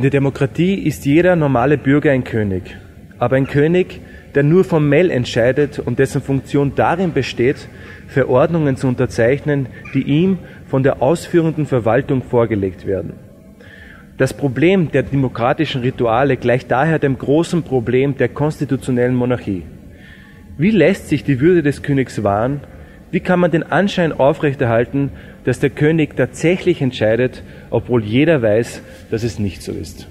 In der Demokratie ist jeder normale Bürger ein König, aber ein König, der nur formell entscheidet und dessen Funktion darin besteht, Verordnungen zu unterzeichnen, die ihm von der ausführenden Verwaltung vorgelegt werden. Das Problem der demokratischen Rituale gleicht daher dem großen Problem der konstitutionellen Monarchie. Wie lässt sich die Würde des Königs wahren? Wie kann man den Anschein aufrechterhalten, dass der König tatsächlich entscheidet, obwohl jeder weiß, dass es nicht so ist.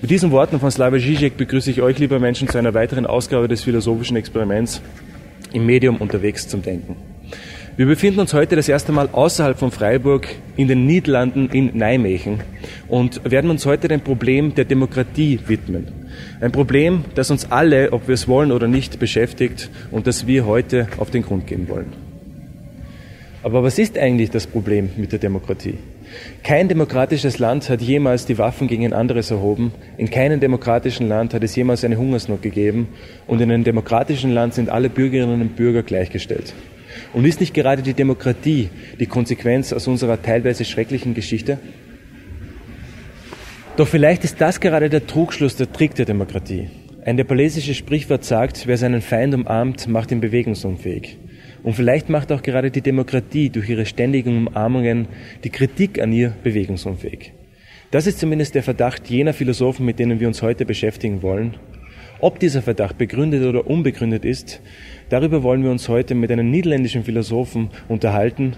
Mit diesen Worten von Slavoj Žižek begrüße ich euch, liebe Menschen, zu einer weiteren Ausgabe des philosophischen Experiments im Medium unterwegs zum Denken. Wir befinden uns heute das erste Mal außerhalb von Freiburg in den Niederlanden in Nijmegen und werden uns heute dem Problem der Demokratie widmen. Ein Problem, das uns alle, ob wir es wollen oder nicht, beschäftigt und das wir heute auf den Grund gehen wollen. Aber was ist eigentlich das Problem mit der Demokratie? Kein demokratisches Land hat jemals die Waffen gegen ein anderes erhoben. In keinem demokratischen Land hat es jemals eine Hungersnot gegeben. Und in einem demokratischen Land sind alle Bürgerinnen und Bürger gleichgestellt. Und ist nicht gerade die Demokratie die Konsequenz aus unserer teilweise schrecklichen Geschichte? Doch vielleicht ist das gerade der Trugschluss, der Trick der Demokratie. Ein nepalesisches Sprichwort sagt, wer seinen Feind umarmt, macht ihn bewegungsunfähig. Und vielleicht macht auch gerade die Demokratie durch ihre ständigen Umarmungen die Kritik an ihr bewegungsunfähig. Das ist zumindest der Verdacht jener Philosophen, mit denen wir uns heute beschäftigen wollen. Ob dieser Verdacht begründet oder unbegründet ist, darüber wollen wir uns heute mit einem niederländischen Philosophen unterhalten,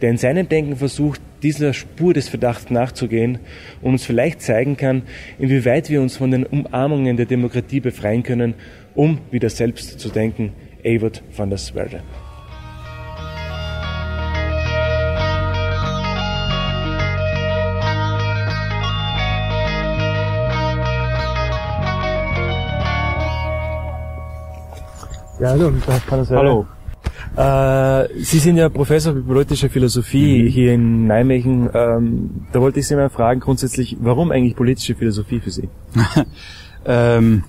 der in seinem Denken versucht, dieser Spur des Verdachts nachzugehen und uns vielleicht zeigen kann, inwieweit wir uns von den Umarmungen der Demokratie befreien können, um wieder selbst zu denken. Evert van der Swerde. Ja, hallo, kann Hallo. Äh, Sie sind ja Professor für politische Philosophie mhm. hier in Nijmegen. Ähm, da wollte ich Sie mal fragen, grundsätzlich, warum eigentlich politische Philosophie für Sie? ähm,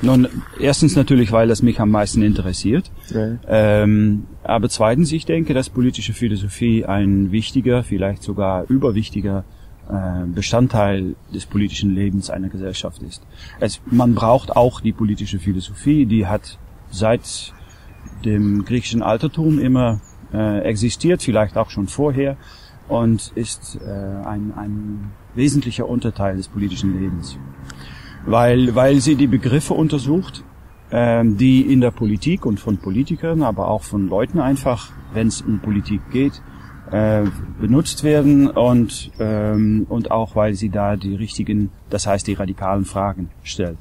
nun, erstens natürlich, weil das mich am meisten interessiert. Okay. Ähm, aber zweitens, ich denke, dass politische Philosophie ein wichtiger, vielleicht sogar überwichtiger äh, Bestandteil des politischen Lebens einer Gesellschaft ist. Es, man braucht auch die politische Philosophie, die hat seit dem griechischen Altertum immer äh, existiert, vielleicht auch schon vorher und ist äh, ein, ein wesentlicher Unterteil des politischen Lebens, weil, weil sie die Begriffe untersucht, äh, die in der Politik und von Politikern, aber auch von Leuten einfach, wenn es um Politik geht, äh, benutzt werden und, ähm, und auch weil sie da die richtigen, das heißt die radikalen Fragen stellt.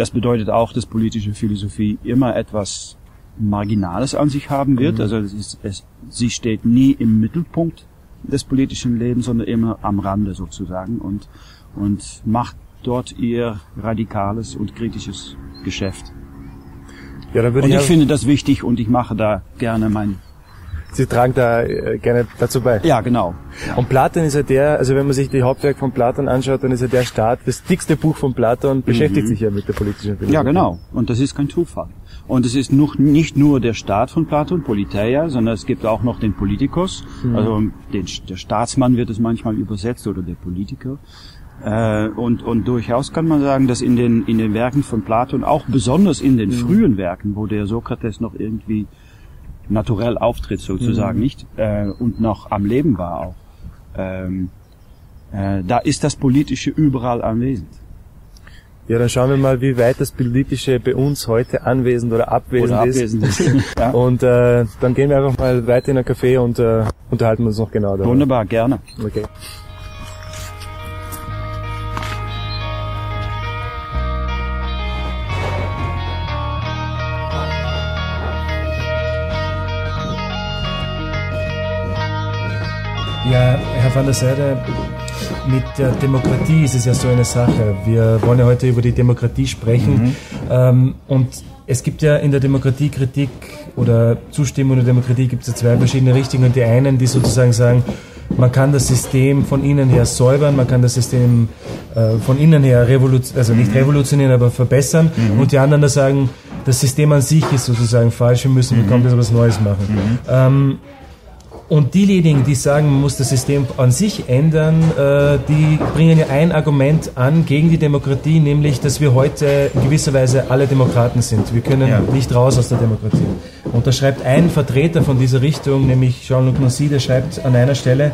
Das bedeutet auch, dass politische Philosophie immer etwas Marginales an sich haben wird. Mhm. Also es ist, es, sie steht nie im Mittelpunkt des politischen Lebens, sondern immer am Rande sozusagen und, und macht dort ihr radikales und kritisches Geschäft. Ja, dann würde und ich, ich finde das wichtig und ich mache da gerne mein Sie tragen da äh, gerne dazu bei. Ja, genau. Ja. Und Platon ist ja der, also wenn man sich die Hauptwerke von Platon anschaut, dann ist ja der Staat, das dickste Buch von Platon mhm. beschäftigt sich ja mit der politischen Philosophie. Ja, genau. Und das ist kein Zufall. Und es ist noch, nicht nur der Staat von Platon, Politeia, sondern es gibt auch noch den Politikos. Mhm. Also den, der Staatsmann wird es manchmal übersetzt oder der Politiker. Äh, und, und durchaus kann man sagen, dass in den, in den Werken von Platon, auch besonders in den mhm. frühen Werken, wo der Sokrates noch irgendwie naturell auftritt sozusagen, mhm. nicht? Äh, und noch am Leben war auch. Ähm, äh, da ist das Politische überall anwesend. Ja, dann schauen wir mal, wie weit das Politische bei uns heute anwesend oder abwesend, oder abwesend ist. ist. ja. Und äh, dann gehen wir einfach mal weiter in ein Café und äh, unterhalten uns noch genau darüber. Wunderbar, gerne. Okay. Ja, Herr van der Seide, mit der Demokratie ist es ja so eine Sache. Wir wollen ja heute über die Demokratie sprechen. Mhm. Ähm, und es gibt ja in der Demokratiekritik oder Zustimmung der Demokratie gibt es ja zwei verschiedene Richtungen. Die einen, die sozusagen sagen, man kann das System von innen her säubern, man kann das System äh, von innen her revolutionieren, also nicht revolutionieren, aber verbessern. Mhm. Und die anderen, die sagen, das System an sich ist sozusagen falsch, wir müssen, wir mhm. kommen das was Neues machen. Mhm. Ähm, Und diejenigen, die sagen, man muss das System an sich ändern, äh, die bringen ja ein Argument an gegen die Demokratie, nämlich, dass wir heute in gewisser Weise alle Demokraten sind. Wir können ja. nicht raus aus der Demokratie. Und da schreibt ein Vertreter von dieser Richtung, nämlich Jean-Luc Nancy, der schreibt an einer Stelle,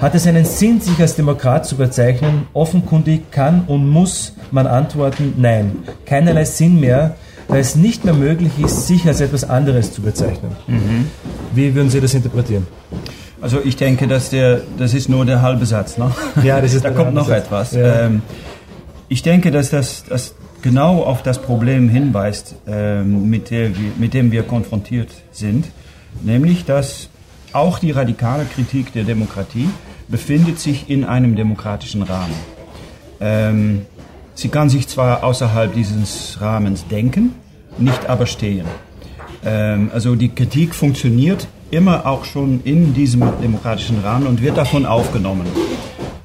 hat es einen Sinn, sich als Demokrat zu bezeichnen? Offenkundig kann und muss man antworten, nein. Keinerlei Sinn mehr, da es nicht mehr möglich ist, sich als etwas anderes zu bezeichnen. Mhm. Wie würden Sie das interpretieren? Also ich denke, dass der, das ist nur der halbe Satz. Ne? Ja, das ist da kommt noch Satz. etwas. Ja. Ähm, ich denke, dass das, das genau auf das Problem hinweist, ähm, mit, der mit dem wir konfrontiert sind, nämlich dass auch die radikale Kritik der Demokratie befindet sich in einem demokratischen Rahmen. Ähm, sie kann sich zwar außerhalb dieses Rahmens denken, nicht aber stehen. Ähm, also die Kritik funktioniert immer auch schon in diesem demokratischen Rahmen und wird davon aufgenommen.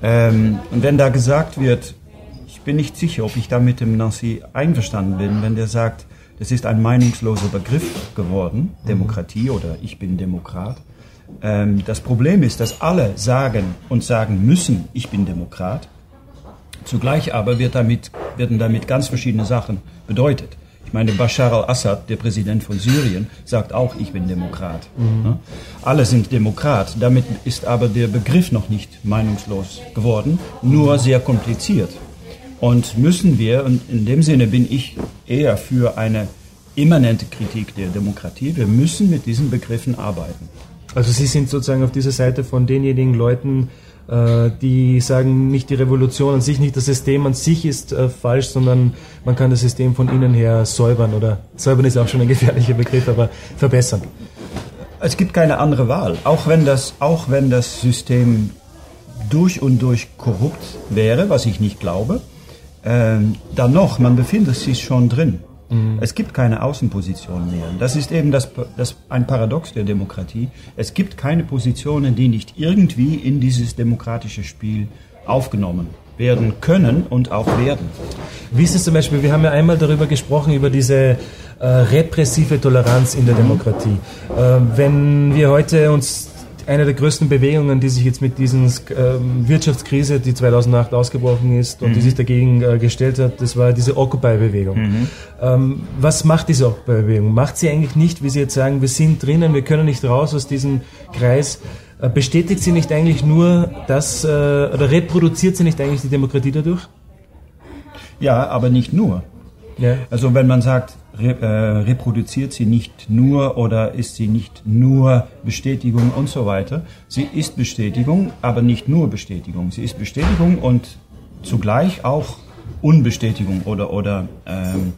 Ähm, und wenn da gesagt wird, ich bin nicht sicher, ob ich da mit dem Nancy einverstanden bin, wenn der sagt, das ist ein meinungsloser Begriff geworden, Demokratie oder ich bin Demokrat, ähm, das Problem ist, dass alle sagen und sagen müssen, ich bin Demokrat. Zugleich aber wird damit, werden damit ganz verschiedene Sachen bedeutet. Ich meine, Bashar al-Assad, der Präsident von Syrien, sagt auch, ich bin Demokrat. Mhm. Alle sind Demokrat. Damit ist aber der Begriff noch nicht meinungslos geworden, nur sehr kompliziert. Und müssen wir, und in dem Sinne bin ich eher für eine immanente Kritik der Demokratie, wir müssen mit diesen Begriffen arbeiten. Also Sie sind sozusagen auf dieser Seite von denjenigen Leuten, die sagen, nicht die Revolution an sich, nicht das System an sich ist äh, falsch, sondern man kann das System von innen her säubern oder säubern ist auch schon ein gefährlicher Begriff, aber verbessern. Es gibt keine andere Wahl. Auch wenn das, auch wenn das System durch und durch korrupt wäre, was ich nicht glaube, äh, dann noch, man befindet sich schon drin. Mhm. Es gibt keine Außenpositionen mehr. Das ist eben das, das, ein Paradox der Demokratie. Es gibt keine Positionen, die nicht irgendwie in dieses demokratische Spiel aufgenommen werden können und auch werden. Wie ist es zum Beispiel, wir haben ja einmal darüber gesprochen, über diese äh, repressive Toleranz in der Demokratie. Äh, wenn wir heute uns eine der größten Bewegungen, die sich jetzt mit dieser ähm, Wirtschaftskrise, die 2008 ausgebrochen ist und mhm. die sich dagegen äh, gestellt hat, das war diese Occupy-Bewegung. Mhm. Ähm, was macht diese Occupy-Bewegung? Macht sie eigentlich nicht, wie Sie jetzt sagen, wir sind drinnen, wir können nicht raus aus diesem Kreis? Äh, bestätigt sie nicht eigentlich nur das, äh, oder reproduziert sie nicht eigentlich die Demokratie dadurch? Ja, aber nicht nur. Ja. Also wenn man sagt, re, äh, reproduziert sie nicht nur oder ist sie nicht nur Bestätigung und so weiter. Sie ist Bestätigung, aber nicht nur Bestätigung. Sie ist Bestätigung und zugleich auch Unbestätigung oder, oder ähm,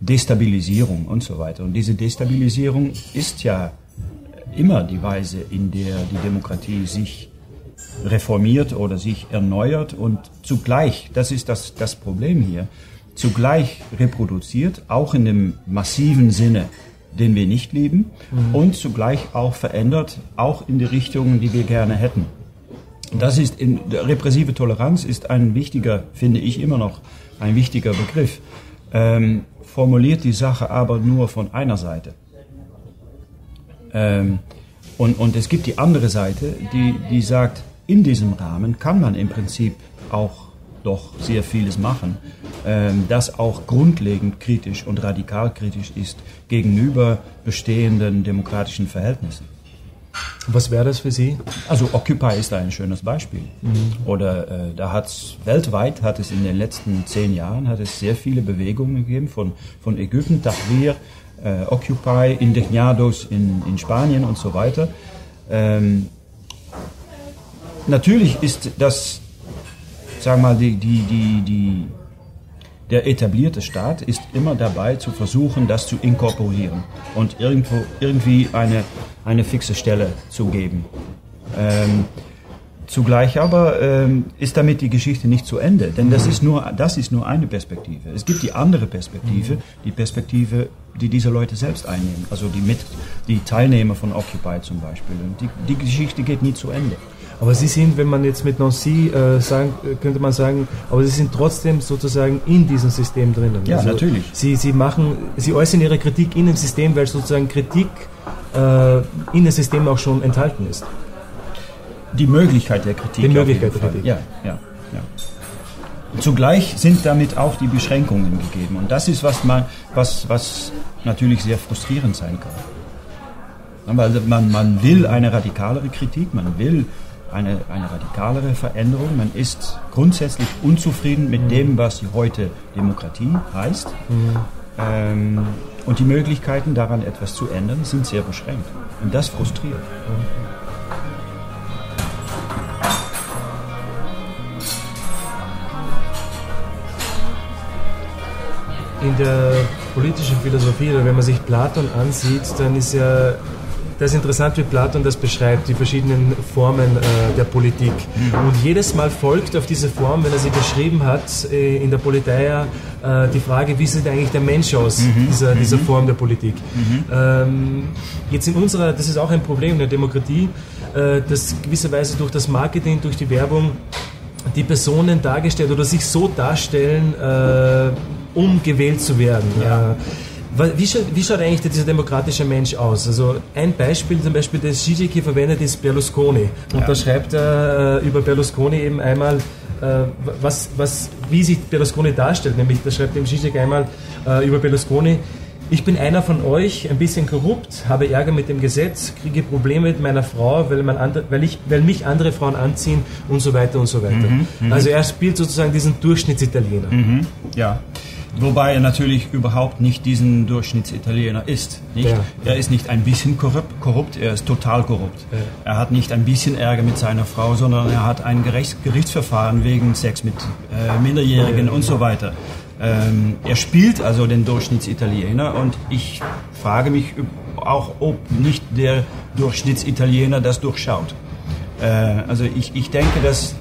Destabilisierung und so weiter. Und diese Destabilisierung ist ja immer die Weise, in der die Demokratie sich reformiert oder sich erneuert und zugleich, das ist das, das Problem hier, zugleich reproduziert, auch in dem massiven Sinne, den wir nicht lieben, mhm. und zugleich auch verändert, auch in die Richtungen, die wir gerne hätten. Das ist in, repressive Toleranz ist ein wichtiger, finde ich immer noch, ein wichtiger Begriff. Ähm, formuliert die Sache aber nur von einer Seite. Ähm, und, und es gibt die andere Seite, die, die sagt, in diesem Rahmen kann man im Prinzip auch doch sehr vieles machen, ähm, das auch grundlegend kritisch und radikal kritisch ist gegenüber bestehenden demokratischen Verhältnissen. Was wäre das für Sie? Also Occupy ist da ein schönes Beispiel. Mhm. Oder äh, da hat es weltweit hat es in den letzten zehn Jahren hat es sehr viele Bewegungen gegeben von von Ägypten, Tahrir, äh, Occupy, Indignados in, in Spanien und so weiter. Ähm, natürlich ist das sag mal, die, die, die, die, der etablierte Staat ist immer dabei zu versuchen, das zu inkorporieren und irgendwo, irgendwie eine, eine fixe Stelle zu geben. Ähm, zugleich aber ähm, ist damit die Geschichte nicht zu Ende, denn das ist, nur, das ist nur eine Perspektive. Es gibt die andere Perspektive, die Perspektive, die diese Leute selbst einnehmen, also die, mit, die Teilnehmer von Occupy zum Beispiel. Und die, die Geschichte geht nie zu Ende. Aber Sie sind, wenn man jetzt mit Nancy äh, sagen, könnte man sagen, aber Sie sind trotzdem sozusagen in diesem System drinnen. Ja, also natürlich. Sie, Sie machen, Sie äußern Ihre Kritik in dem System, weil sozusagen Kritik äh, in dem System auch schon enthalten ist. die Möglichkeit der Kritik. Die Möglichkeit der Kritik. Ja, ja, ja. Zugleich sind damit auch die Beschränkungen gegeben. Und das ist, was, man, was, was natürlich sehr frustrierend sein kann. Weil man, man will eine radikalere Kritik, man will eine, eine radikalere Veränderung. Man ist grundsätzlich unzufrieden mit dem, was heute Demokratie heißt. Mhm. Ähm, und die Möglichkeiten daran etwas zu ändern sind sehr beschränkt. Und das frustriert. Mhm. in der politischen Philosophie, oder wenn man sich Platon ansieht, dann ist ja das ist interessant, wie Platon das beschreibt, die verschiedenen Formen äh, der Politik. Und jedes Mal folgt auf diese Form, wenn er sie beschrieben hat, äh, in der Politeia äh, die Frage, wie sieht eigentlich der Mensch aus, mhm. dieser, mhm. dieser Form der Politik. Mhm. Ähm, jetzt in unserer, das ist auch ein Problem in der Demokratie, äh, dass gewisserweise durch das Marketing, durch die Werbung die Personen dargestellt oder sich so darstellen, äh, um gewählt zu werden. Ja. Wie schaut, wie schaut, eigentlich dieser demokratische Mensch aus? Also ein Beispiel, zum Beispiel, das Zizek verwendet, ist Berlusconi. Und ja. da schreibt er äh, über Berlusconi eben einmal, äh, was, was, wie sich Berlusconi darstellt. Nämlich, da schreibt eben Zizek einmal äh, über Berlusconi, ich bin einer von euch, ein bisschen korrupt, habe Ärger mit dem Gesetz, kriege Probleme mit meiner Frau, weil, man andre, weil, ich, weil mich andere Frauen anziehen und so weiter und so weiter. Mhm, mhm. also er spielt sozusagen diesen Durchschnittsitaliener. Mhm, ja. Wobei er natürlich überhaupt nicht diesen Durchschnittsitaliener ist. Nicht? Ja. Er ist nicht ein bisschen korrupt, korrupt er ist total korrupt. Ja. Er hat nicht ein bisschen Ärger mit seiner Frau, sondern er hat ein Gerichts Gerichtsverfahren wegen Sex mit äh, Minderjährigen und so weiter. Ähm, er spielt also den Durchschnittsitaliener und ich frage mich auch, ob nicht der Durchschnittsitaliener das durchschaut. Äh, also ich, ich denke, dass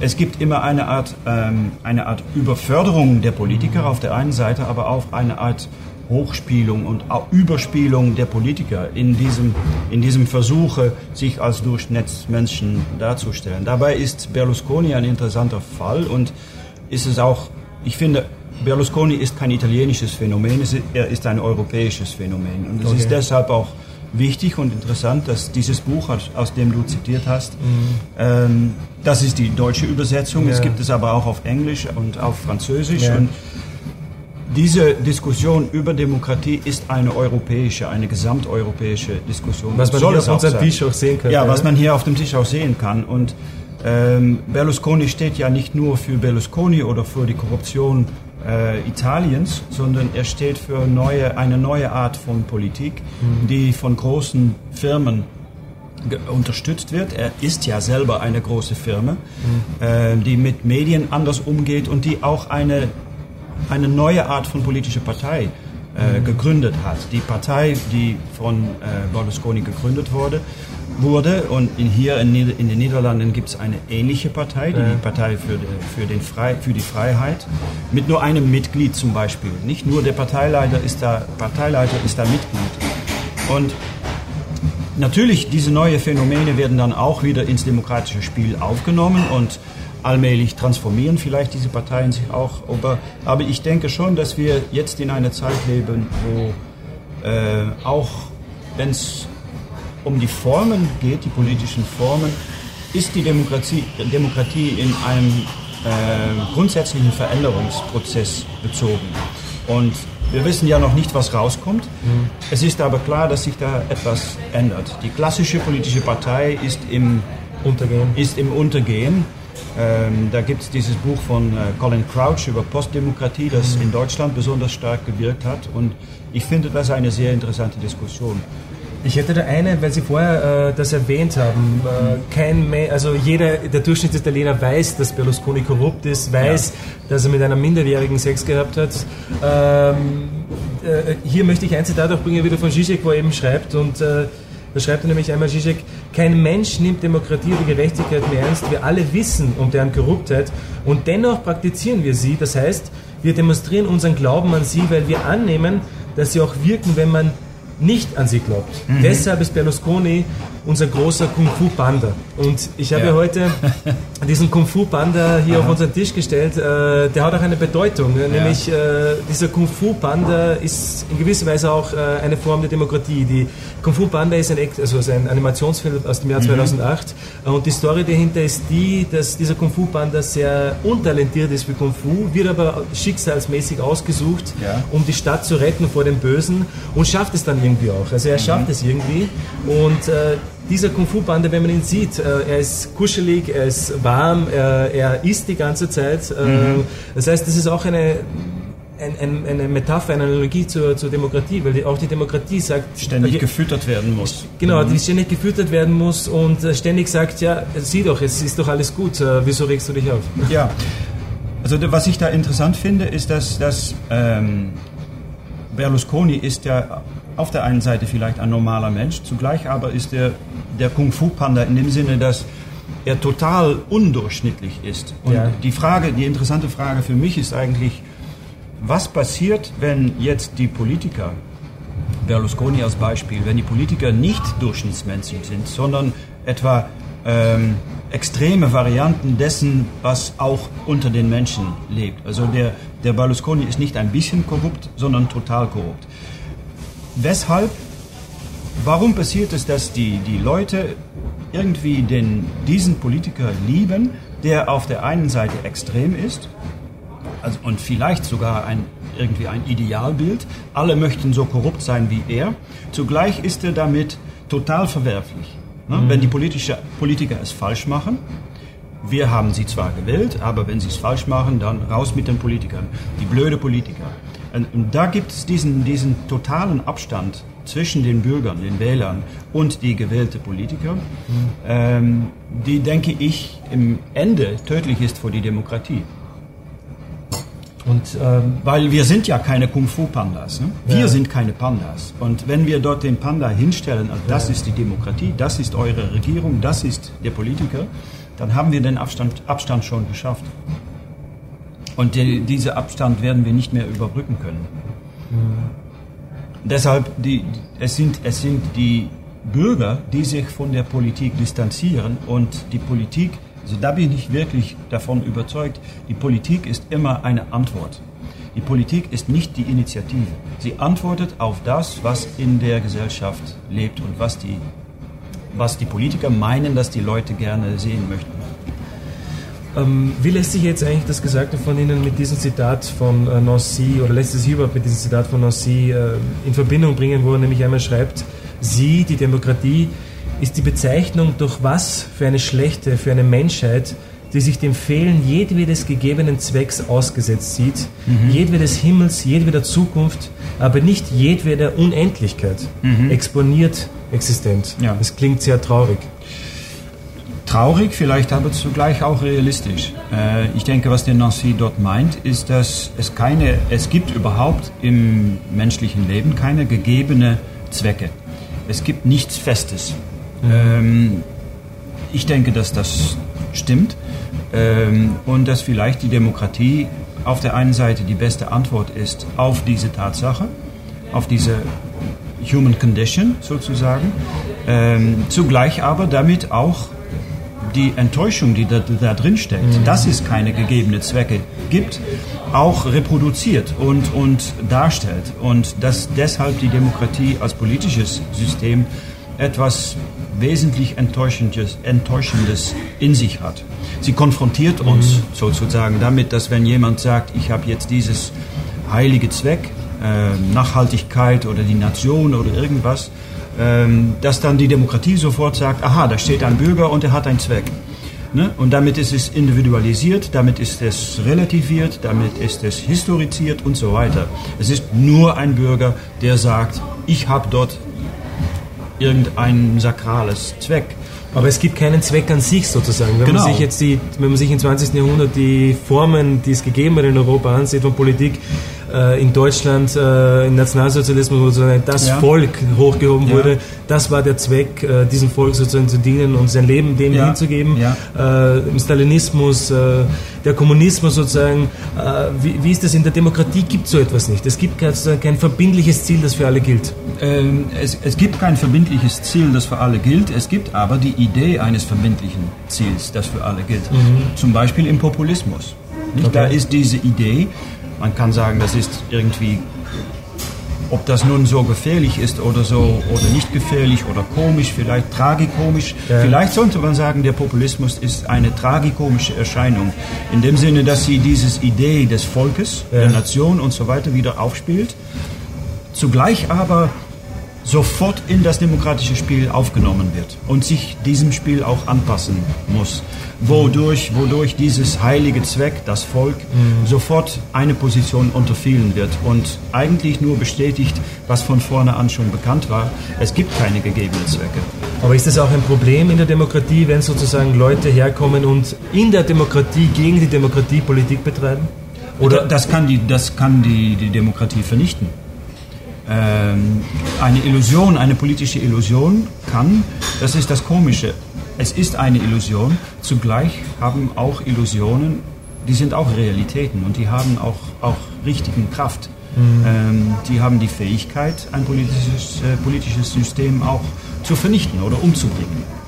es gibt immer eine Art, ähm, eine Art Überförderung der Politiker auf der einen Seite, aber auch eine Art Hochspielung und Überspielung der Politiker in diesem, in diesem Versuche, sich als Durchschnittsmenschen darzustellen. Dabei ist Berlusconi ein interessanter Fall und ist es auch, ich finde, Berlusconi ist kein italienisches Phänomen, er ist ein europäisches Phänomen. Und es okay. ist deshalb auch wichtig und interessant, dass dieses Buch, aus dem du zitiert hast, mhm. ähm, das ist die deutsche Übersetzung, ja. es gibt es aber auch auf Englisch und auf Französisch. Ja. Und diese Diskussion über Demokratie ist eine europäische, eine gesamteuropäische Diskussion. Was man hier auf unserem Tisch auch sehen kann. Ja, was man hier auf dem Tisch auch sehen kann. Und ähm, Berlusconi steht ja nicht nur für Berlusconi oder für die Korruption äh, Italiens, sondern er steht für neue, eine neue Art von Politik, mhm. die von großen Firmen unterstützt wird. Er ist ja selber eine große Firma, mhm. äh, die mit Medien anders umgeht und die auch eine, eine neue Art von politischer Partei äh, mhm. gegründet hat. Die Partei, die von äh, Berlusconi gegründet wurde, wurde. Und in, hier in, in, den Niederlanden gibt es eine ähnliche Partei, die, ja. Partei für, die, für, den Frei, für die Freiheit, mit nur einem Mitglied zum Beispiel. Nicht nur der Parteileiter ist da, Parteileiter ist da Mitglied. Und natürlich, diese neuen Phänomene werden dann auch wieder ins demokratische Spiel aufgenommen und allmählich transformieren vielleicht diese Parteien sich auch. Aber, aber ich denke schon, dass wir jetzt in einer Zeit leben, wo äh, auch wenn es um die Formen geht, die politischen Formen, ist die Demokratie, Demokratie in einem äh, grundsätzlichen Veränderungsprozess bezogen. Und wir wissen ja noch nicht, was rauskommt. Mhm. Es ist aber klar, dass sich da etwas ändert. Die klassische politische Partei ist im Untergehen. Ist im Untergehen. Ähm, da gibt es dieses Buch von äh, Colin Crouch über Postdemokratie, das mhm. in Deutschland besonders stark gewirkt hat. Und ich finde das eine sehr interessante Diskussion. Ich hätte da eine, weil Sie vorher äh, das erwähnt haben. Äh, kein Me also jeder, der Durchschnitsitaliener weiß, dass Berlusconi korrupt ist, weiß, ja. dass er mit einer Minderjährigen Sex gehabt hat. Ähm, äh, hier möchte ich ein Zitat auch bringen, wieder von Zizek, wo er eben schreibt und äh, da schreibt er nämlich einmal Zizek, kein Mensch nimmt Demokratie oder Gerechtigkeit mehr ernst. Wir alle wissen um deren Korruptheit und dennoch praktizieren wir sie. Das heißt, wir demonstrieren unseren Glauben an sie, weil wir annehmen, dass sie auch wirken, wenn man nicht an sie glaubt. Mhm. Deshalb ist Berlusconi unser großer Kung Fu Panda. Und ich habe ja. ja heute diesen Kung Fu Panda hier Aha. auf unseren Tisch gestellt. Äh, der hat auch eine Bedeutung, ja. nämlich äh, dieser Kung Fu Panda ist in gewisser Weise auch äh, eine Form der Demokratie. Die Kung Fu Panda ist ein, also ein Animationsfilm aus dem Jahr mhm. 2008 und die Story dahinter ist die, dass dieser Kung Fu Panda sehr untalentiert ist für Kung Fu, wird aber schicksalsmäßig ausgesucht, ja. um die Stadt zu retten vor dem Bösen und schafft es dann irgendwie auch. Also er schafft mhm. es irgendwie und äh, dieser Kung Fu Panda, wenn man ihn sieht, äh, er ist kuschelig, er ist warm, er, er isst die ganze Zeit. Äh, mhm. Das heißt, das ist auch eine ein, ein, eine Metapher, eine Analogie zur, zur Demokratie, weil auch die Demokratie sagt... Ständig äh, gefüttert werden muss. Genau, mhm. die ständig gefüttert werden muss und äh, ständig sagt, ja, sieh doch, es ist doch alles gut, äh, wieso regst du dich auf? Ja, also was ich da interessant finde, ist, dass, dass ähm, Berlusconi ist ja auf der einen Seite vielleicht ein normaler Mensch, zugleich aber ist er der Kung-Fu-Panda in dem Sinne, dass er total undurchschnittlich ist. Und ja. die Frage, die interessante Frage für mich ist eigentlich, was passiert, wenn jetzt die Politiker, Berlusconi als Beispiel, wenn die Politiker nicht Durchschnittsmenschen sind, sondern etwa ähm, extreme Varianten dessen, was auch unter den Menschen lebt. Also der, der Berlusconi ist nicht ein bisschen korrupt, sondern total korrupt. Weshalb, warum passiert es, dass die, die Leute irgendwie den, diesen Politiker lieben, der auf der einen Seite extrem ist also, und vielleicht sogar ein, irgendwie ein Idealbild. Alle möchten so korrupt sein wie er. Zugleich ist er damit total verwerflich. Ne? Mhm. Wenn die politische, Politiker es falsch machen, wir haben sie zwar gewählt, aber wenn sie es falsch machen, dann raus mit den Politikern. Die blöde Politiker. Und da gibt es diesen, diesen totalen Abstand zwischen den Bürgern, den Wählern und die gewählte Politiker, mhm. ähm, die, denke ich, im Ende tödlich ist für die Demokratie. Und, ähm, Weil wir sind ja keine Kung-Fu-Pandas. Ne? Wir ja. sind keine Pandas. Und wenn wir dort den Panda hinstellen, also das ja. ist die Demokratie, das ist eure Regierung, das ist der Politiker, dann haben wir den Abstand, Abstand schon geschafft. Und die, diesen Abstand werden wir nicht mehr überbrücken können. Mhm. Deshalb, die, es, sind, es sind die Bürger, die sich von der Politik distanzieren und die Politik also da bin ich wirklich davon überzeugt, die Politik ist immer eine Antwort. Die Politik ist nicht die Initiative. Sie antwortet auf das, was in der Gesellschaft lebt und was die, was die Politiker meinen, dass die Leute gerne sehen möchten. Ähm, wie lässt sich jetzt eigentlich das Gesagte von Ihnen mit diesem Zitat von äh, Nancy oder lässt es sich überhaupt mit diesem Zitat von Nancy äh, in Verbindung bringen, wo er nämlich einmal schreibt, Sie, die Demokratie, ist die Bezeichnung durch was für eine schlechte, für eine Menschheit, die sich dem Fehlen jedwedes gegebenen Zwecks ausgesetzt sieht, mhm. jedwedes Himmels, jedweder Zukunft, aber nicht jedweder Unendlichkeit, mhm. exponiert existent. Ja. Das klingt sehr traurig. Traurig, vielleicht aber zugleich auch realistisch. Äh, ich denke, was der Nancy dort meint, ist, dass es keine, es gibt überhaupt im menschlichen Leben keine gegebene Zwecke. Es gibt nichts Festes. Ähm, ich denke, dass das stimmt ähm, und dass vielleicht die Demokratie auf der einen Seite die beste Antwort ist auf diese Tatsache, auf diese Human Condition sozusagen, ähm, zugleich aber damit auch die Enttäuschung, die da, da drin steckt, mhm. dass es keine gegebenen Zwecke gibt, auch reproduziert und, und darstellt und dass deshalb die Demokratie als politisches System etwas wesentlich Enttäuschendes, Enttäuschendes in sich hat. Sie konfrontiert uns mhm. sozusagen damit, dass wenn jemand sagt, ich habe jetzt dieses heilige Zweck, äh, Nachhaltigkeit oder die Nation oder irgendwas, dass dann die Demokratie sofort sagt, aha, da steht ein Bürger und er hat einen Zweck. Ne? Und damit ist es individualisiert, damit ist es relativiert, damit ist es historiziert und so weiter. Es ist nur ein Bürger, der sagt, ich habe dort irgendein sakrales Zweck. Aber es gibt keinen Zweck an sich sozusagen. Wenn genau. man sich jetzt die, wenn man sich im 20. Jahrhundert die Formen, die es gegeben hat in Europa ansieht von Politik, äh, in Deutschland äh, im Nationalsozialismus wo sozusagen das ja. Volk hochgehoben ja. wurde. Das war der Zweck, äh, diesem Volk sozusagen zu dienen und sein Leben dem ja. hinzugeben. Äh, Im Stalinismus, äh, der Kommunismus sozusagen. Äh, wie, wie, ist das in der Demokratie? Gibt so etwas nicht. Es gibt kein, kein verbindliches Ziel, das für alle gilt. Ähm, es, es gibt kein verbindliches Ziel, das für alle gilt. Es gibt aber die Idee eines verbindlichen Ziels, das für alle gilt. Mhm. Zum Beispiel im Populismus. Okay. Da ist diese Idee, man kann sagen, das ist irgendwie, ob das nun so gefährlich ist oder so oder nicht gefährlich oder komisch, vielleicht tragikomisch. Ja. Vielleicht sollte man sagen, der Populismus ist eine tragikomische Erscheinung. In dem Sinne, dass sie dieses Idee des Volkes, ja. der Nation und so weiter wieder aufspielt. Zugleich aber sofort in das demokratische Spiel aufgenommen wird und sich diesem Spiel auch anpassen muss wodurch, wodurch dieses heilige Zweck, das Volk, mhm. sofort eine Position unter vielen wird und eigentlich nur bestätigt, was von vorne an schon bekannt war. Es gibt keine gegebenen Zwecke. Aber ist das auch ein Problem in der Demokratie, wenn sozusagen Leute herkommen und in der Demokratie gegen die Demokratie Politik betreiben? Oder das kann die, das kann die, die Demokratie vernichten. Ähm, eine Illusion, eine politische Illusion kann, das ist das Komische, es ist eine Illusion. Zugleich haben auch Illusionen, die sind auch Realitäten und die haben auch, auch richtigen Kraft. Mhm. Ähm, die haben die Fähigkeit, ein politisches, äh, politisches System auch zu vernichten oder umzubringen.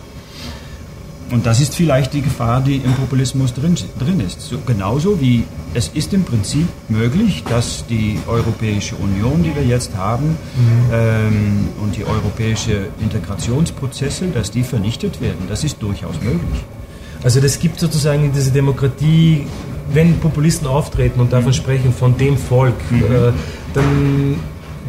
Und das ist vielleicht die Gefahr, die im Populismus drin, drin ist. So, genauso wie es ist im Prinzip möglich, dass die Europäische Union, die wir jetzt haben, mhm. ähm, und die europäische Integrationsprozesse, dass die vernichtet werden. Das ist durchaus möglich. Also das gibt sozusagen in dieser Demokratie, wenn Populisten auftreten und davon mhm. sprechen, von dem Volk, mhm. äh, dann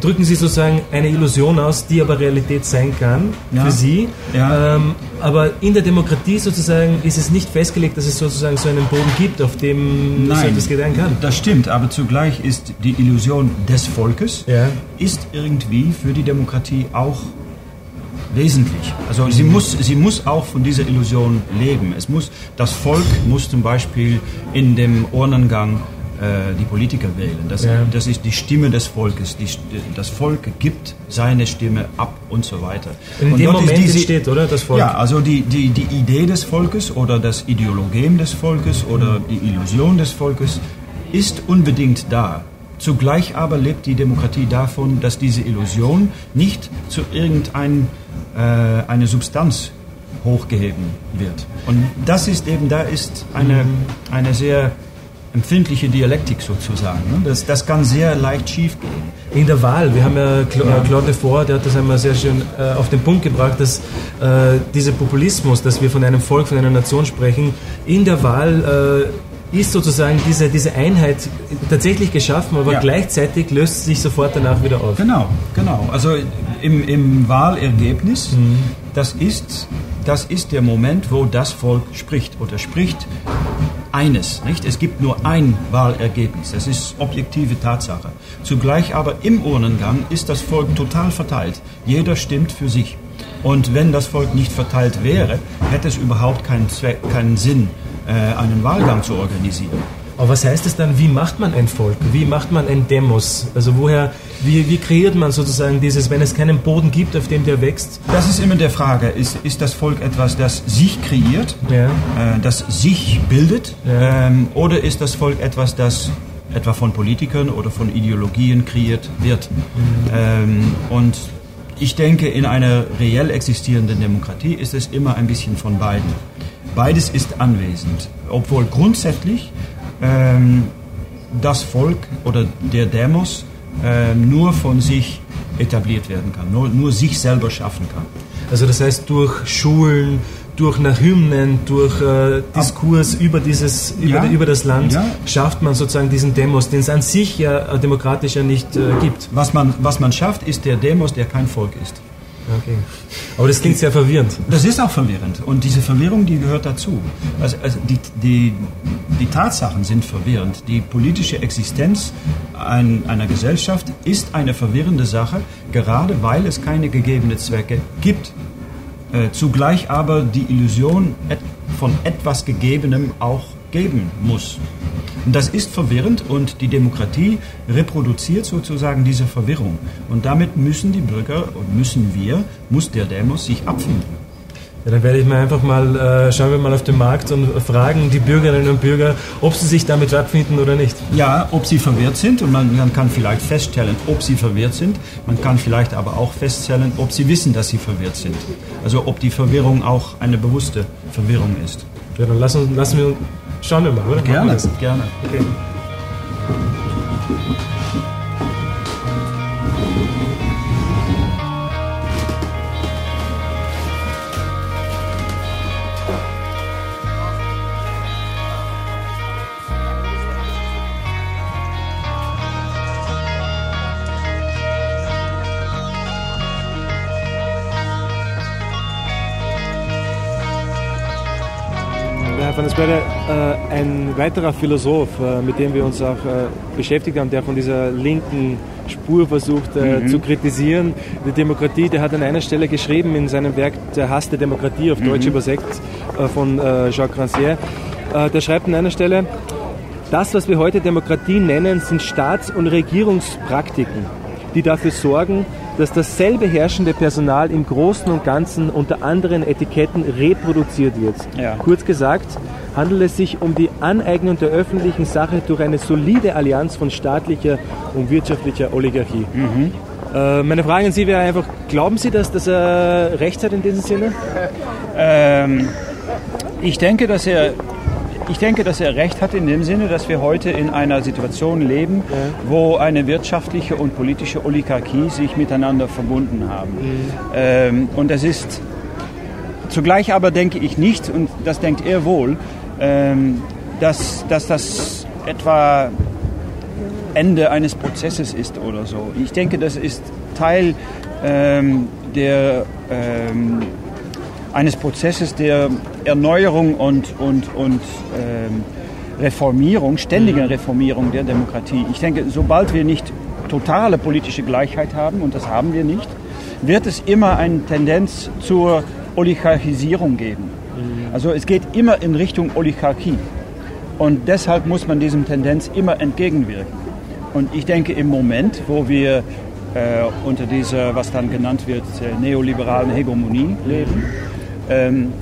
drücken Sie sozusagen eine Illusion aus, die aber Realität sein kann ja. für Sie. Ja. Ähm, aber in der Demokratie sozusagen ist es nicht festgelegt, dass es sozusagen so einen Boden gibt, auf dem Nein, so etwas gedeihen kann. Das stimmt, aber zugleich ist die Illusion des Volkes ja. ist irgendwie für die Demokratie auch wesentlich. Also mhm. sie muss, sie muss auch von dieser Illusion leben. Es muss, das Volk muss zum Beispiel in dem Urnengang die Politiker wählen. Das, ja. das ist die Stimme des Volkes. Die, das Volk gibt seine Stimme ab und so weiter. In und dem Moment diese, steht, oder? Das Volk. Ja, also die, die, die Idee des Volkes oder das Ideologem des Volkes oder die Illusion des Volkes ist unbedingt da. Zugleich aber lebt die Demokratie davon, dass diese Illusion nicht zu irgendeiner äh, eine Substanz hochgeheben wird. Und das ist eben, da ist eine, mhm. eine sehr empfindliche Dialektik sozusagen. Ne? Das, das kann sehr leicht schief gehen. In der Wahl, wir haben ja, Claude Lefort, der hat das einmal sehr schön äh, auf den Punkt gebracht, dass äh, dieser Populismus, dass wir von einem Volk, von einer Nation sprechen, in der Wahl äh, ist sozusagen diese, diese Einheit tatsächlich geschaffen, aber ja. gleichzeitig löst sich sofort danach wieder auf. Genau, genau. Also im, im Wahlergebnis, mhm. das, ist, das ist der Moment, wo das Volk spricht oder spricht eines, nicht? Es gibt nur ein Wahlergebnis. Das ist objektive Tatsache. Zugleich aber im Urnengang ist das Volk total verteilt. Jeder stimmt für sich. Und wenn das Volk nicht verteilt wäre, hätte es überhaupt keinen, Zweck, keinen Sinn, äh, einen Wahlgang zu organisieren. Aber was heißt es dann, wie macht man ein Volk? Wie macht man ein Demos? Also woher, wie, wie kreiert man sozusagen dieses, wenn es keinen Boden gibt, auf dem der wächst? Das ist immer der Frage. Ist, ist das Volk etwas, das sich kreiert, ja. äh, das sich bildet? Ja. Ähm, oder ist das Volk etwas, das etwa von Politikern oder von Ideologien kreiert wird? Mhm. Ähm, und ich denke, in einer reell existierenden Demokratie ist es immer ein bisschen von beiden. Beides ist anwesend, obwohl grundsätzlich das Volk oder der Demos äh, nur von sich etabliert werden kann, nur, nur sich selber schaffen kann. Also das heißt durch Schulen, durch nach Hymnen, durch äh, Diskurs Ab, über, dieses, über, ja, über das Land ja. schafft man sozusagen diesen Demos, den es an sich ja demokratisch ja nicht äh, gibt. Was man, was man schafft, ist der Demos, der kein Volk ist. Okay. Aber das klingt sehr verwirrend. Das ist auch verwirrend. Und diese Verwirrung, die gehört dazu. Also, also die, die, die Tatsachen sind verwirrend. Die politische Existenz ein, einer Gesellschaft ist eine verwirrende Sache, gerade weil es keine gegebenen Zwecke gibt. Äh, zugleich aber die Illusion von etwas Gegebenem auch geben muss. Und das ist verwirrend und die Demokratie reproduziert sozusagen diese Verwirrung. Und damit müssen die Bürger und müssen wir, muss der Demos sich abfinden. Ja, dann werde ich mal einfach mal, äh, schauen wir mal auf den Markt und fragen die Bürgerinnen und Bürger, ob sie sich damit abfinden oder nicht. Ja, ob sie verwirrt sind und man, man kann vielleicht feststellen, ob sie verwirrt sind. Man kann vielleicht aber auch feststellen, ob sie wissen, dass sie verwirrt sind. Also ob die Verwirrung auch eine bewusste Verwirrung ist. Ja, dann lassen, lassen wir, schauen wir mal, oder? Gerne, gerne. Okay. Der Sperre, äh, ein weiterer Philosoph, äh, mit dem wir uns auch äh, beschäftigt haben, der von dieser linken Spur versucht äh, mhm. zu kritisieren. Die Demokratie, der hat an einer Stelle geschrieben in seinem Werk Der Hass der Demokratie, auf Deutsch mhm. übersetzt äh, von äh, Jacques Rancière. der schreibt an einer Stelle, das, was wir heute Demokratie nennen, sind Staats- und Regierungspraktiken, die dafür sorgen, dass dasselbe herrschende Personal im Großen und Ganzen unter anderen Etiketten reproduziert wird. Ja. Kurz gesagt, handelt es sich um die Aneignung der öffentlichen Sache durch eine solide Allianz von staatlicher und wirtschaftlicher Oligarchie. Mhm. Äh, meine Frage an Sie wäre einfach, glauben Sie, dass, dass er recht hat in diesem Sinne? Ähm, ich denke, dass er ich denke, dass er recht hat in dem Sinne, dass wir heute in einer Situation leben, ja. wo eine wirtschaftliche und politische Oligarchie sich miteinander verbunden haben. Mhm. Ähm, und das ist zugleich aber denke ich nicht, und das denkt er wohl, dass, dass das etwa Ende eines Prozesses ist oder so. Ich denke, das ist Teil ähm, der ähm, eines Prozesses der Erneuerung und, und, und ähm, Reformierung, ständiger mhm. Reformierung der Demokratie. Ich denke, sobald wir nicht totale politische Gleichheit haben, und das haben wir nicht, wird es immer eine Tendenz zur Oligarchisierung geben. Mhm. Also es geht immer in Richtung Oligarchie. Und deshalb muss man diesem Tendenz immer entgegenwirken. Und ich denke, im Moment, wo wir äh, unter dieser, was dann genannt wird, äh, neoliberalen Hegemonie leben, ähm,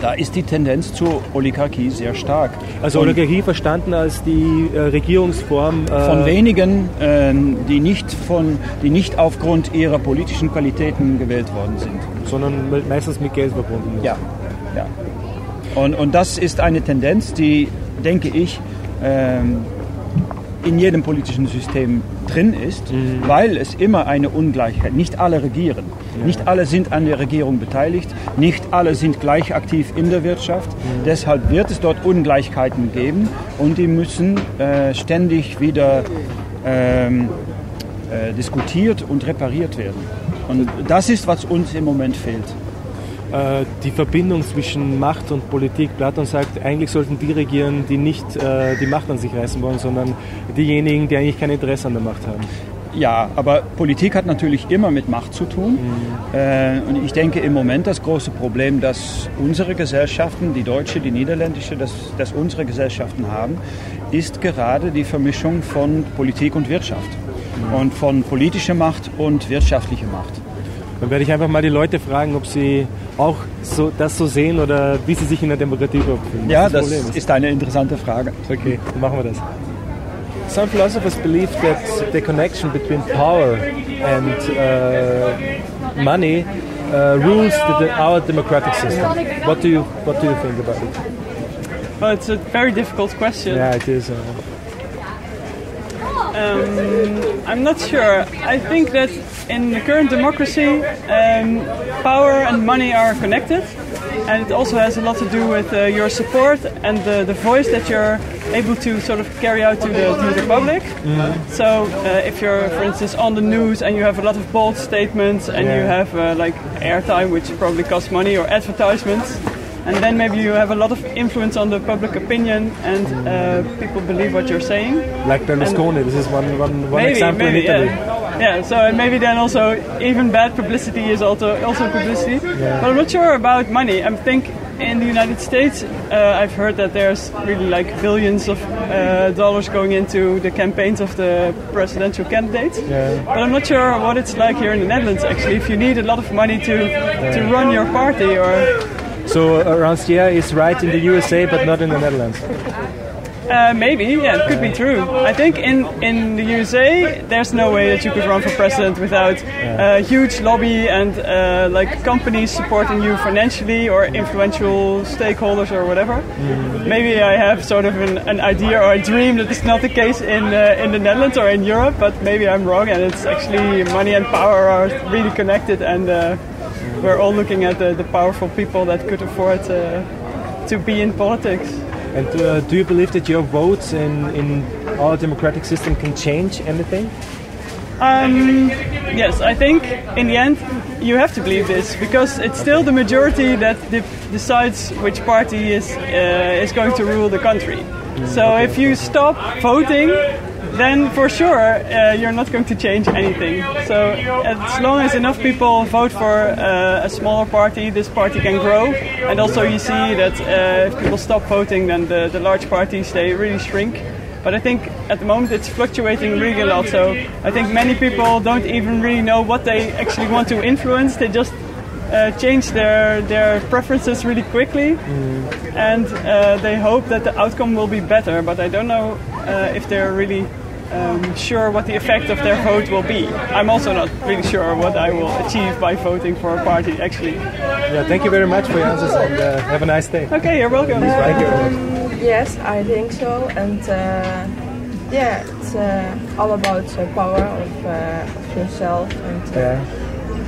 da ist die Tendenz zur Oligarchie sehr stark. Also Oligarchie verstanden als die äh, Regierungsform äh von wenigen, äh, die nicht von, die nicht aufgrund ihrer politischen Qualitäten gewählt worden sind, sondern meistens mit Geld verbunden. Ist. Ja, ja. Und, und das ist eine Tendenz, die, denke ich, ähm, in jedem politischen System drin ist, mhm. weil es immer eine Ungleichheit, nicht alle regieren, ja. nicht alle sind an der Regierung beteiligt, nicht alle sind gleich aktiv in der Wirtschaft. Mhm. Deshalb wird es dort Ungleichheiten geben und die müssen äh, ständig wieder ähm, äh, diskutiert und repariert werden. Und das ist, was uns im Moment fehlt. Äh, die Verbindung zwischen Macht und Politik. Platon sagt, eigentlich sollten die regieren, die nicht äh, die Macht an sich reißen wollen, sondern diejenigen, die eigentlich kein Interesse an der Macht haben. Ja, aber Politik hat natürlich immer mit Macht zu tun. Mhm. Äh, und ich denke im Moment das große Problem, dass unsere Gesellschaften, die deutsche, die niederländische, dass, dass unsere Gesellschaften haben, ist gerade die Vermischung von Politik und Wirtschaft. Mhm. Und von politischer Macht und wirtschaftlicher Macht. Dann werde ich einfach mal die Leute fragen, ob sie auch so, das so sehen oder wie sie sich in der Demokratie überhaupt fühlen. Ja, das, das ist. ist eine interessante Frage. Okay, dann machen wir das. Some philosophers believe that the connection between power and uh, money uh, rules the, our democratic system. What do you What do you think about it? Well, it's a very difficult question. Yeah, it is. Uh, um, I'm not sure. I think that in the current democracy, um, power and money are connected, and it also has a lot to do with uh, your support and the, the voice that you're able to sort of carry out to the, to the public. Mm. So, uh, if you're, for instance, on the news and you have a lot of bold statements and yeah. you have uh, like airtime, which probably costs money, or advertisements and then maybe you have a lot of influence on the public opinion and uh, people believe what you're saying. Like Berlusconi, this is one, one, one maybe, example maybe, in Italy. Yeah. Yeah, so maybe then also even bad publicity is also also publicity. Yeah. But I'm not sure about money. I think in the United States, uh, I've heard that there's really like billions of uh, dollars going into the campaigns of the presidential candidates. Yeah. But I'm not sure what it's like here in the Netherlands. Actually, if you need a lot of money to to run your party, or So uh, Rancière is right in the USA, but not in the Netherlands. Uh, maybe, yeah, it could be true. I think in in the USA, there's no way that you could run for president without a huge lobby and uh, like companies supporting you financially or influential stakeholders or whatever. Maybe I have sort of an, an idea or a dream that is not the case in uh, in the Netherlands or in Europe, but maybe I'm wrong, and it's actually money and power are really connected, and uh, we're all looking at the, the powerful people that could afford uh, to be in politics. And uh, do you believe that your votes in, in our democratic system can change anything? Um, yes, I think in the end you have to believe this because it's still the majority that de- decides which party is uh, is going to rule the country. So if you stop voting, then for sure uh, you're not going to change anything. So as long as enough people vote for uh, a smaller party, this party can grow. And also you see that uh, if people stop voting, then the, the large parties they really shrink. But I think at the moment it's fluctuating really a lot. So I think many people don't even really know what they actually want to influence. They just uh, change their, their preferences really quickly, and uh, they hope that the outcome will be better. But I don't know uh, if they're really um, sure what the effect of their vote will be. I'm also not really sure what I will achieve by voting for a party. Actually, Yeah, thank you very much for your answers and uh, have a nice day. okay, you're welcome. Thank you. Yes, I think so. And uh, yeah, it's uh, all about uh, power of, uh, of yourself. And uh, Yeah.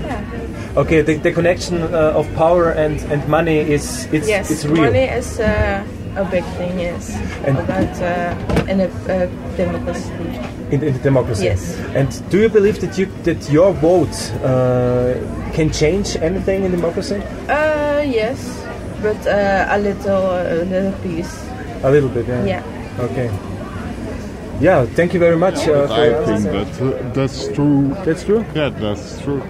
yeah. Okay, the, the connection uh, of power and, and money is it's yes, it's real. money is uh, a big thing. Yes, And- about uh, in a uh, democracy. in, in the democracy. Yes. And do you believe that you that your vote uh, can change anything in democracy? Uh, yes, but uh, a little, a little piece. A little bit. Yeah. Yeah. Okay. Yeah. Thank you very much. Uh, for I your think that uh, that's true. that's true. Yeah, that's true.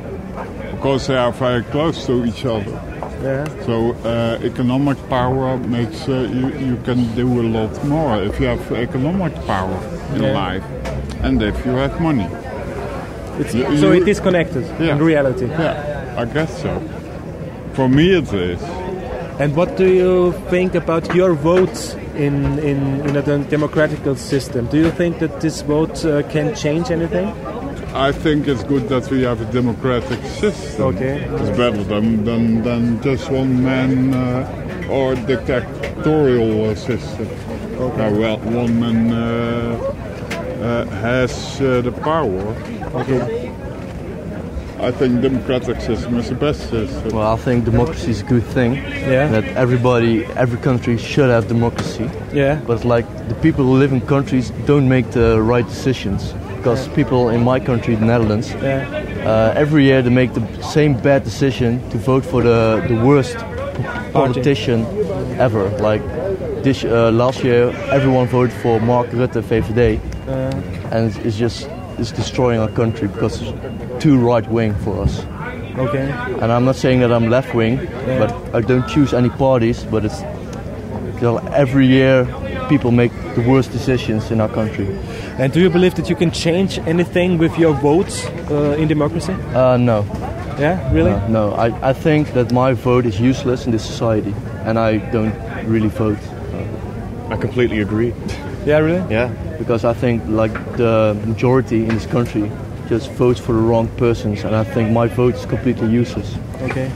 Because they are very close to each other. Yeah. So uh, economic power makes uh, you you can do a lot more if you have economic power in Yeah. life, and if you have money. It's, You- so you- it is connected Yeah. in reality. Yeah, I guess so. For me, it is. And what do you think about your vote in in, in a dem- democratic system? Do you think that this vote uh, can change anything? I think it's good that we have a democratic system. Okay. It's better than, than, than just one man uh, or dictatorial uh, system. Okay. well, one man uh, uh, has uh, the power. Okay. I think democratic system is the best system. Well, I think democracy is a good thing. Yeah. That everybody, every country should have democracy. Yeah. But like the people who live in countries don't make the right decisions. Because people in my country, the Netherlands, Yeah. uh, every year they make the same bad decision to vote for the, the worst politician ever. Like this uh, last year, everyone voted for Mark Rutte, VVD, Uh, and it's just it's destroying our country because it's too right wing for us. okay. And I'm not saying that I'm left wing, but I don't choose any parties. But it's you know, every year people make the worst decisions in our country. And do you believe that you can change anything with your votes uh, in democracy? Uh, no, Yeah. Really? no, no. I, I think that my vote is useless in this society, and I don't really vote I completely agree. Yeah. Really? Yeah. because I think like the majority in this country just votes for the wrong persons, and I think my vote is completely useless. Okay.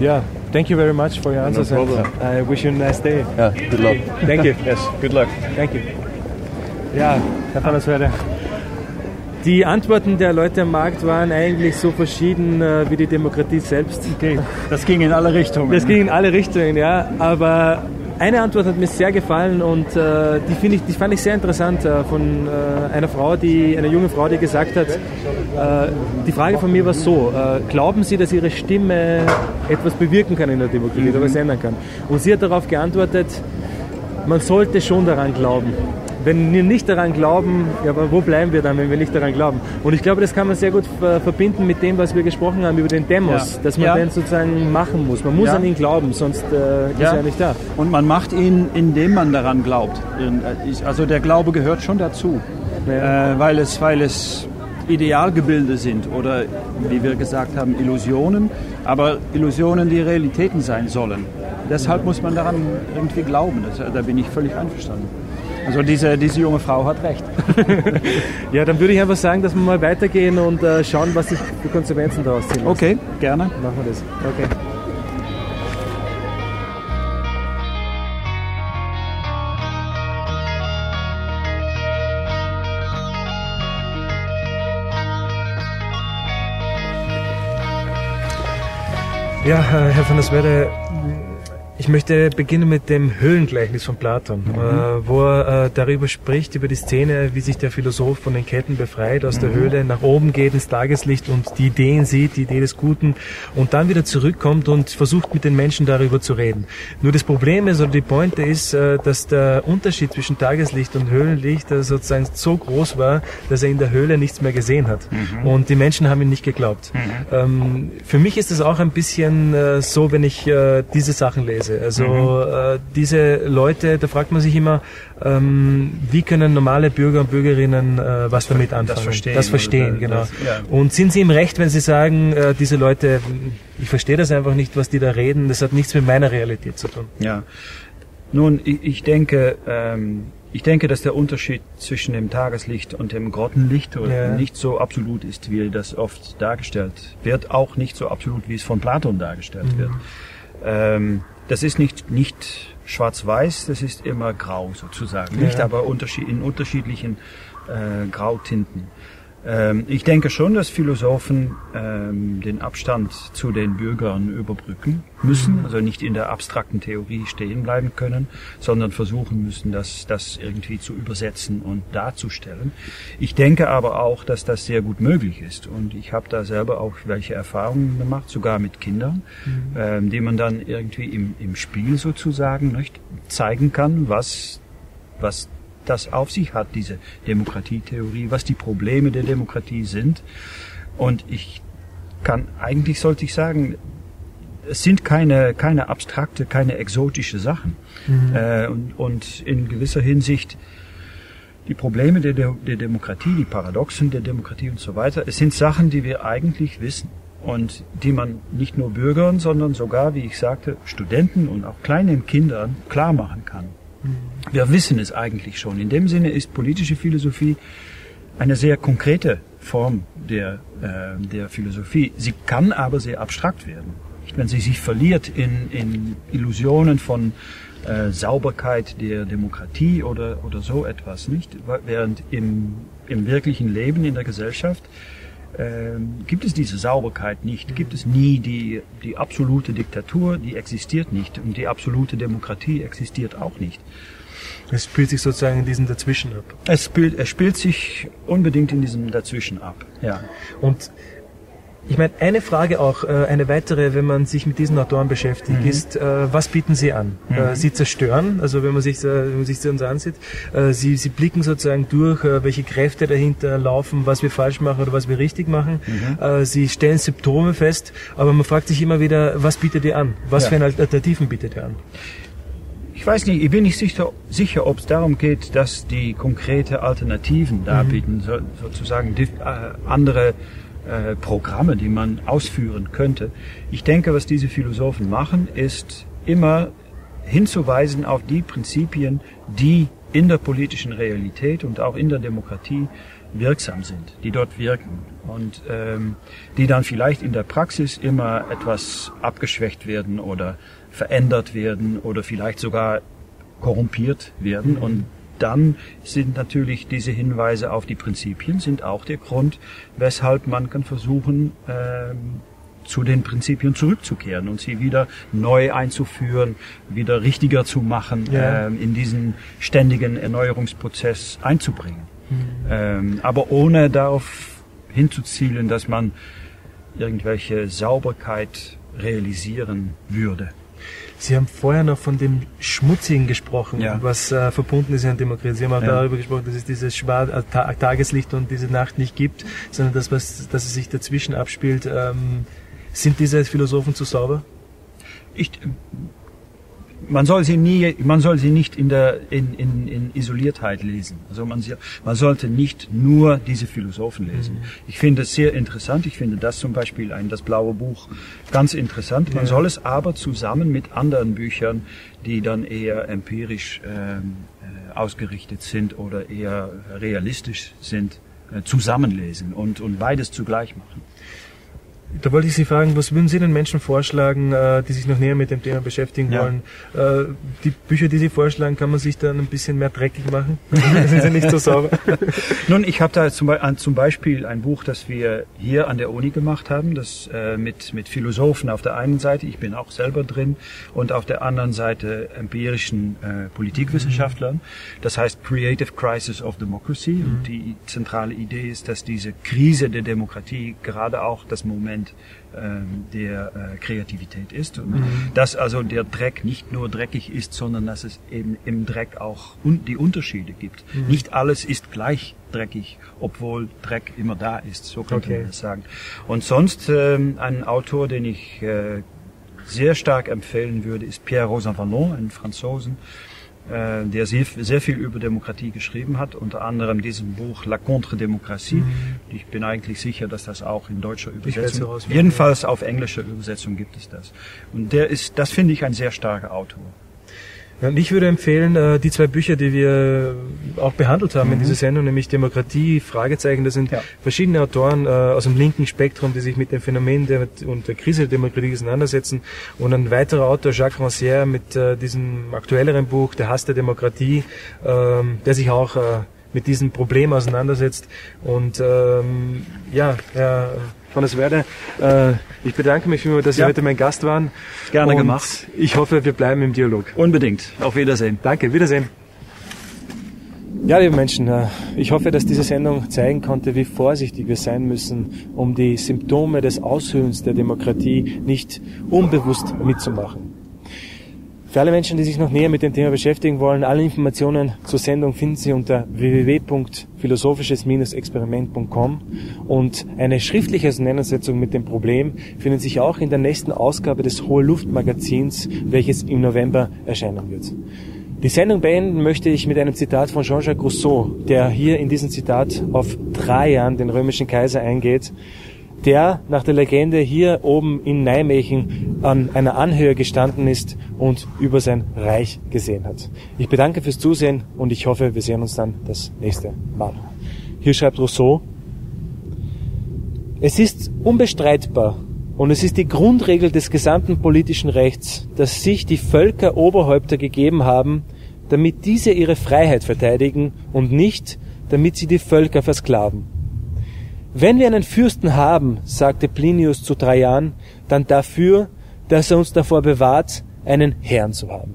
Yeah. Thank you very much for your answers. and problem. I wish you a nice day. Yeah, good luck. Thank you. Yes. Good luck. Thank you. Ja, Herr van der. Die Antworten der Leute am Markt waren eigentlich so verschieden äh, wie die Demokratie selbst. Okay, das ging in alle Richtungen. Das ging in alle Richtungen, ja. Aber eine Antwort hat mir sehr gefallen und äh, die, ich, die fand ich sehr interessant äh, von äh, einer Frau, die, einer jungen Frau, die gesagt hat, äh, die Frage von mir war so, äh, glauben Sie, dass Ihre Stimme etwas bewirken kann in der Demokratie oder was ändern kann? Und sie hat darauf geantwortet, man sollte schon daran glauben, wenn wir nicht daran glauben, ja, aber wo bleiben wir dann, wenn wir nicht daran glauben? Und ich glaube, das kann man sehr gut verbinden mit dem, was wir gesprochen haben über den Demos, ja. dass man ja. den sozusagen machen muss. Man muss ja. an ihn glauben, sonst äh, ist er nicht da. Und man macht ihn, indem man daran glaubt. Äh, also der Glaube gehört schon dazu, äh, weil es, weil es Idealgebilde sind oder, wie wir gesagt haben, Illusionen, aber Illusionen, die Realitäten sein sollen. Deshalb muss man daran irgendwie glauben. Das, da bin ich völlig einverstanden. Also diese, diese junge Frau hat recht. ja, dann würde ich einfach sagen, dass wir mal weitergehen und äh, schauen, was sich für Konsequenzen daraus ziehen. Okay, gerne. Machen wir das. Okay. Ja, Herr von der Swede, ich möchte beginnen mit dem Höhlengleichnis von Platon, mhm. äh, wo er äh, darüber spricht, über die Szene, wie sich der Philosoph von den Ketten befreit, aus mhm. der Höhle nach oben geht ins Tageslicht und die Ideen sieht, die Idee des Guten und dann wieder zurückkommt und versucht mit den Menschen darüber zu reden. Nur das Problem ist, oder die Pointe ist, äh, dass der Unterschied zwischen Tageslicht und Höhlenlicht äh, sozusagen so groß war, dass er in der Höhle nichts mehr gesehen hat. Mhm. Und die Menschen haben ihn nicht geglaubt. Mhm. Ähm, für mich ist es auch ein bisschen äh, so, wenn ich äh, diese Sachen lese. Weise. Also mhm. äh, diese Leute, da fragt man sich immer, ähm, wie können normale Bürger und Bürgerinnen äh, was damit anfangen? Das verstehen. Das verstehen, genau. Das, ja. Und sind sie im Recht, wenn sie sagen, äh, diese Leute, ich verstehe das einfach nicht, was die da reden, das hat nichts mit meiner Realität zu tun. Ja. Nun, ich, ich denke, ähm, ich denke, dass der Unterschied zwischen dem Tageslicht und dem Grottenlicht ja. nicht so absolut ist, wie das oft dargestellt wird, auch nicht so absolut, wie es von Platon dargestellt mhm. wird. Ähm, das ist nicht, nicht schwarz-weiß, das ist immer grau sozusagen. Nicht aber unterschied, in unterschiedlichen äh, Grautinten. Ähm, ich denke schon, dass Philosophen ähm, den Abstand zu den Bürgern überbrücken müssen, mhm. also nicht in der abstrakten Theorie stehen bleiben können, sondern versuchen müssen, das, das irgendwie zu übersetzen und darzustellen. Ich denke aber auch, dass das sehr gut möglich ist und ich habe da selber auch welche Erfahrungen gemacht, sogar mit Kindern, mhm. ähm, die man dann irgendwie im, im Spiel sozusagen nicht zeigen kann, was was das auf sich hat, diese Demokratietheorie, was die Probleme der Demokratie sind. Und ich kann, eigentlich sollte ich sagen, es sind keine, keine abstrakte, keine exotische Sachen. Mhm. Äh, und, und in gewisser Hinsicht die Probleme der, der Demokratie, die Paradoxen der Demokratie und so weiter, es sind Sachen, die wir eigentlich wissen und die man nicht nur Bürgern, sondern sogar, wie ich sagte, Studenten und auch kleinen Kindern klar machen kann. Wir wissen es eigentlich schon. In dem Sinne ist politische Philosophie eine sehr konkrete Form der, äh, der Philosophie. Sie kann aber sehr abstrakt werden. Wenn sie sich verliert in, in Illusionen von äh, Sauberkeit der Demokratie oder, oder so etwas, nicht? Während im, im wirklichen Leben in der Gesellschaft ähm, gibt es diese Sauberkeit nicht, gibt es nie die, die absolute Diktatur, die existiert nicht und die absolute Demokratie existiert auch nicht. Es spielt sich sozusagen in diesem Dazwischen ab. Es spielt, es spielt sich unbedingt in diesem Dazwischen ab, ja. Und ich meine, eine Frage auch, äh, eine weitere, wenn man sich mit diesen Autoren beschäftigt, mhm. ist, äh, was bieten sie an? Mhm. Äh, sie zerstören, also wenn man sich, wenn man sich sie uns ansieht, sie, sie blicken sozusagen durch, welche Kräfte dahinter laufen, was wir falsch machen oder was wir richtig machen. Mhm. Sie stellen Symptome fest, aber man fragt sich immer wieder, was bietet ihr an? Was ja. für Alternativen bietet ihr an? Ich weiß nicht, ich bin nicht sicher, sicher ob es darum geht, dass die konkrete Alternativen darbieten, mhm. so, sozusagen die, andere äh, Programme, die man ausführen könnte. Ich denke, was diese Philosophen machen, ist immer hinzuweisen auf die Prinzipien, die in der politischen Realität und auch in der Demokratie wirksam sind, die dort wirken und ähm, die dann vielleicht in der Praxis immer etwas abgeschwächt werden oder verändert werden oder vielleicht sogar korrumpiert werden. Mhm. Und dann sind natürlich diese Hinweise auf die Prinzipien sind auch der Grund, weshalb man kann versuchen, ähm, zu den Prinzipien zurückzukehren und sie wieder neu einzuführen, wieder richtiger zu machen, ja. ähm, in diesen ständigen Erneuerungsprozess einzubringen. Mhm. Ähm, aber ohne darauf hinzuzielen, dass man irgendwelche Sauberkeit realisieren würde. Sie haben vorher noch von dem Schmutzigen gesprochen, Ja. was äh, verbunden ist in der Demokratie. Sie haben auch Ja. darüber gesprochen, dass es dieses Schwar äh, Ta Tageslicht und diese Nacht nicht gibt, sondern das, was, dass es sich dazwischen abspielt. Ähm, sind diese Philosophen zu sauber? Ich, man soll sie nie, man soll sie nicht in der in, in, in Isoliertheit lesen. Also man, man sollte nicht nur diese Philosophen lesen. Ich finde es sehr interessant. Ich finde das zum Beispiel ein das blaue Buch ganz interessant. Man soll es aber zusammen mit anderen Büchern, die dann eher empirisch ähm, äh, ausgerichtet sind oder eher realistisch sind, äh, zusammenlesen und und beides zugleich machen. Da wollte ich Sie fragen, was würden Sie den Menschen vorschlagen, äh, die sich noch näher mit dem Thema beschäftigen Ja. wollen? Äh, die Bücher, die Sie vorschlagen, kann man sich dann ein bisschen mehr dreckig machen? Sind sie nicht so sauber? Nun, ich habe da zum, Beispiel ein Buch, das wir hier an der Uni gemacht haben, das äh, mit, mit Philosophen auf der einen Seite, ich bin auch selber drin, und auf der anderen Seite empirischen äh, Politikwissenschaftlern. Das heißt Creative Crisis of Democracy. Und die zentrale Idee ist, dass diese Krise der Demokratie gerade auch das Moment ähm, der äh, Kreativität ist. Und dass also der Dreck nicht nur dreckig ist, sondern dass es eben im Dreck auch die Unterschiede gibt. Nicht alles ist gleich dreckig, obwohl Dreck immer da ist. So könnte Okay. man das sagen. Und sonst ähm, ein Autor, den ich äh, sehr stark empfehlen würde, ist Pierre Rosan Vallon, ein Franzosen, äh, der sehr, sehr viel über Demokratie geschrieben hat, unter anderem diesem Buch La Contre-Démocratie. Ich bin eigentlich sicher, dass das auch in deutscher Übersetzung, jedenfalls auf englischer Übersetzung gibt es das. Und der ist, das finde ich ein sehr starker Autor. Ja, und ich würde empfehlen, äh, die zwei Bücher, die wir auch behandelt haben in dieser Sendung, nämlich Demokratie, Fragezeichen, das sind Ja. verschiedene Autoren äh, aus dem linken Spektrum, die sich mit dem Phänomen der, und der Krise der Demokratie auseinandersetzen. Und ein weiterer Autor, Jacques Rancière, mit äh, diesem aktuelleren Buch, Der Hass der Demokratie, ähm, der sich auch mit diesem Problem auseinandersetzt. Und ähm, ja, von der Werde, äh, ich bedanke mich vielmals, dass Sie Ja. heute mein Gast waren. Gerne und gemacht. Ich hoffe, wir bleiben im Dialog. Unbedingt. Auf Wiedersehen. Danke, Wiedersehen. Ja, liebe Menschen, äh, ich hoffe, dass diese Sendung zeigen konnte, wie vorsichtig wir sein müssen, um die Symptome des Aushöhlens der Demokratie nicht unbewusst mitzumachen. Für alle Menschen, die sich noch näher mit dem Thema beschäftigen wollen, alle Informationen zur Sendung finden Sie unter www.philosophisches-experiment.com und eine schriftliche Auseinandersetzung mit dem Problem findet sich auch in der nächsten Ausgabe des Hohe Luft Magazins, welches im November erscheinen wird. Die Sendung beenden möchte ich mit einem Zitat von Jean-Jacques Rousseau, der hier in diesem Zitat auf Trajan, den römischen Kaiser, eingeht, der nach der Legende hier oben in Nijmegen an einer Anhöhe gestanden ist und über sein Reich gesehen hat. Ich bedanke fürs Zusehen und ich hoffe, wir sehen uns dann das nächste Mal. Hier schreibt Rousseau, es ist unbestreitbar und es ist die Grundregel des gesamten politischen Rechts, dass sich die Völker Oberhäupter gegeben haben, damit diese ihre Freiheit verteidigen und nicht, damit sie die Völker versklaven. Wenn wir einen Fürsten haben, sagte Plinius zu Trajan, dann dafür, dass er uns davor bewahrt, einen Herrn zu haben.